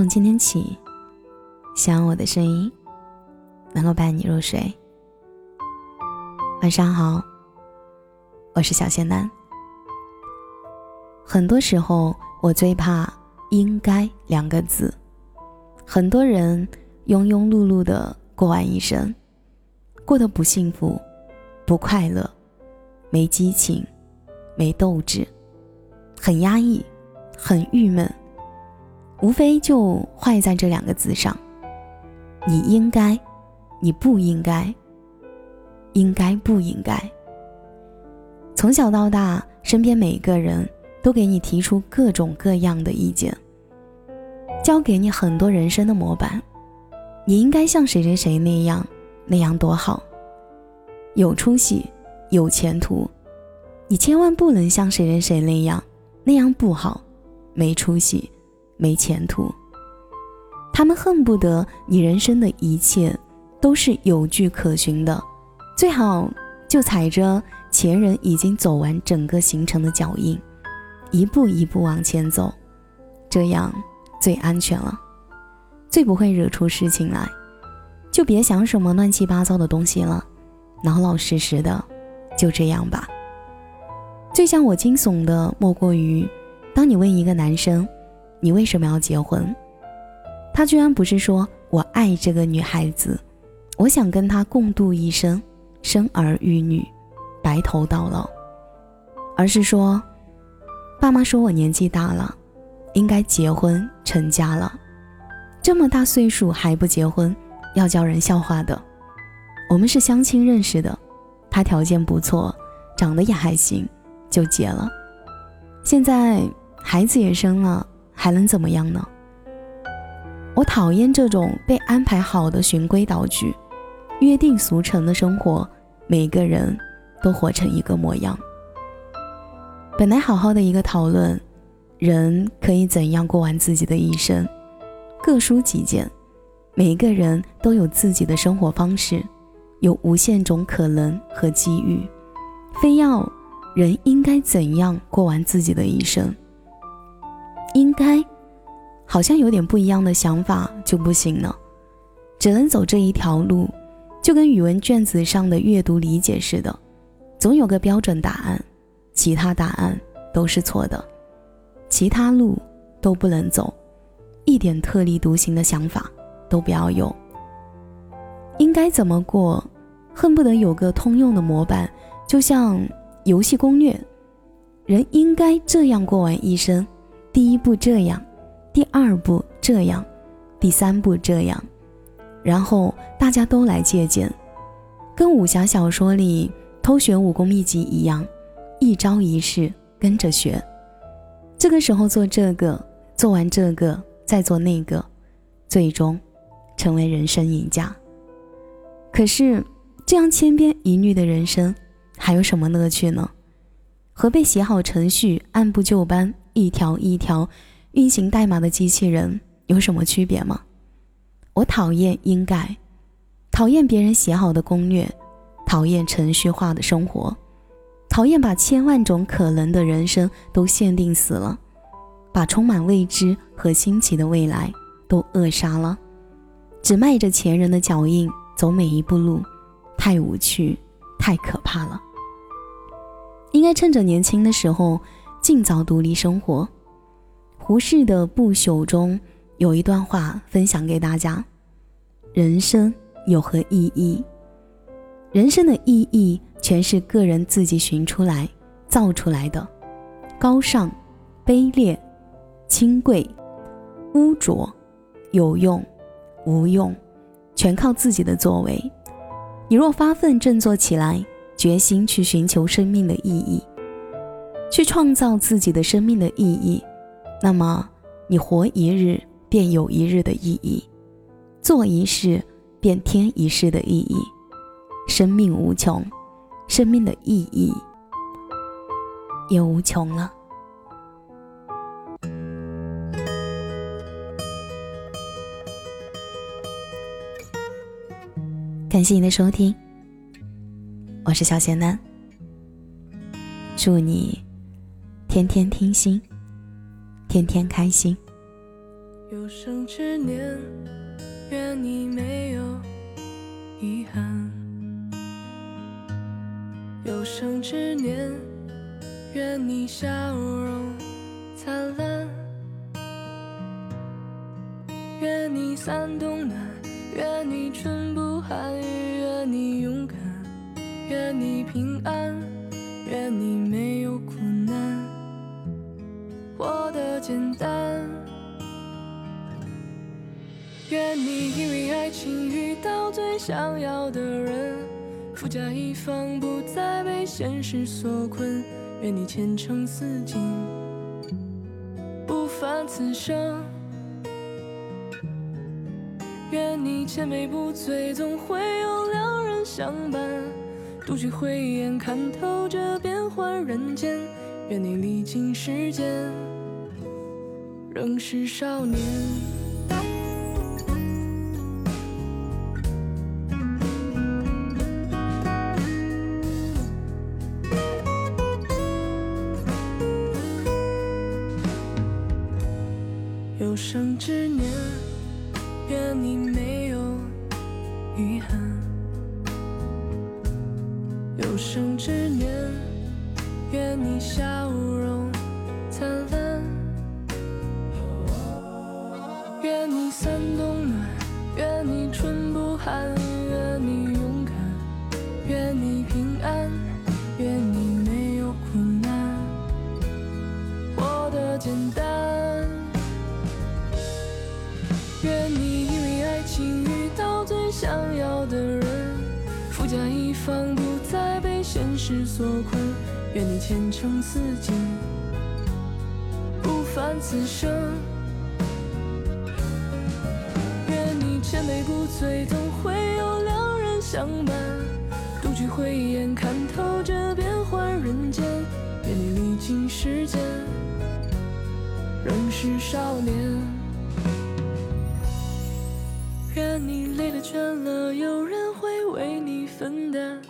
从今天起，希望我的声音能够伴你入睡。晚上好，我是小仙男。很多时候，我最怕“应该”两个字。很多人庸庸碌碌的过完一生，过得不幸福、不快乐、没激情、没斗志，很压抑、很郁闷。无非就坏在这两个字上，你应该，你不应该，应该不应该。从小到大，身边每一个人都给你提出各种各样的意见，教给你很多人生的模板，你应该像谁谁谁那样，那样多好，有出息，有前途，你千万不能像谁谁谁那样，那样不好，没出息。没前途。他们恨不得你人生的一切都是有据可循的，最好就踩着前人已经走完整个行程的脚印，一步一步往前走，这样最安全了，最不会惹出事情来。就别想什么乱七八糟的东西了，老老实实的就这样吧。最让我惊悚的莫过于，当你问一个男生。你为什么要结婚？他居然不是说我爱这个女孩子，我想跟她共度一生，生儿育女，白头到老，而是说，爸妈说我年纪大了，应该结婚成家了，这么大岁数还不结婚，要叫人笑话的。我们是相亲认识的，他条件不错，长得也还行，就结了。现在孩子也生了。还能怎么样呢？我讨厌这种被安排好的循规蹈矩、约定俗成的生活，每个人都活成一个模样。本来好好的一个讨论，人可以怎样过完自己的一生，各抒己见，每个人都有自己的生活方式，有无限种可能和机遇，非要人应该怎样过完自己的一生。应该，好像有点不一样的想法就不行了，只能走这一条路，就跟语文卷子上的阅读理解似的，总有个标准答案，其他答案都是错的，其他路都不能走，一点特立独行的想法都不要有。应该怎么过，恨不得有个通用的模板，就像游戏攻略，人应该这样过完一生。第一步这样，第二步这样，第三步这样，然后大家都来借鉴，跟武侠小说里偷学武功秘籍一样，一招一式跟着学。这个时候做这个，做完这个再做那个，最终成为人生赢家。可是这样千篇一律的人生，还有什么乐趣呢？和被写好程序、按部就班。一条一条运行代码的机器人有什么区别吗？我讨厌应该，讨厌别人写好的攻略，讨厌程序化的生活，讨厌把千万种可能的人生都限定死了，把充满未知和新奇的未来都扼杀了，只迈着前人的脚印走每一步路，太无趣，太可怕了。应该趁着年轻的时候。尽早独立生活。胡适的《不朽》中有一段话分享给大家：人生有何意义？人生的意义全是个人自己寻出来、造出来的。高尚、卑劣、清贵、污浊、有用、无用，全靠自己的作为。你若发奋振作起来，决心去寻求生命的意义。去创造自己的生命的意义，那么你活一日便有一日的意义，做一世便添一世的意义。生命无穷，生命的意义也无穷了。感谢你的收听，我是小贤男，祝你。天天听心，天天开心。有生之年，愿你没有遗憾。有生之年，愿你笑容灿烂。愿你三冬暖，愿你春不寒，愿你勇敢，愿你平安，愿你没有简单。愿你因为爱情遇到最想要的人，富甲一方，不再被现实所困。愿你前程似锦，不凡此生。愿你千杯不醉，总会有良人相伴。独具慧眼，看透这变幻人间。愿你历经世间，仍是少年。有生之年。愿你没有遗憾，有生之年，愿你笑容灿烂，愿你勇敢，愿你平安，愿你没有苦难，活得简单。愿你因为爱情遇到最想要的人，富甲一方，不再被现实所困。愿你前程似锦，不凡此生。千杯不醉，总会有良人相伴。独具慧眼，看透这变幻人间。愿你历经世间，仍是少年。愿你累了倦了，有人会为你分担。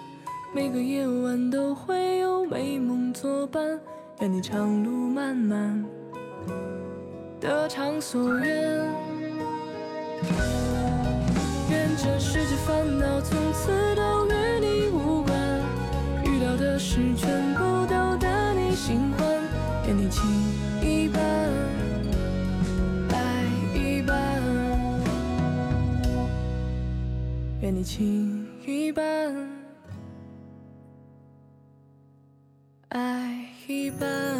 每个夜晚都会有美梦作伴。愿你长路漫漫，得偿所愿。烦恼从此都与你无关。遇到的事全部都得你心欢。愿你情一半。爱一半愿你情一半，爱一半。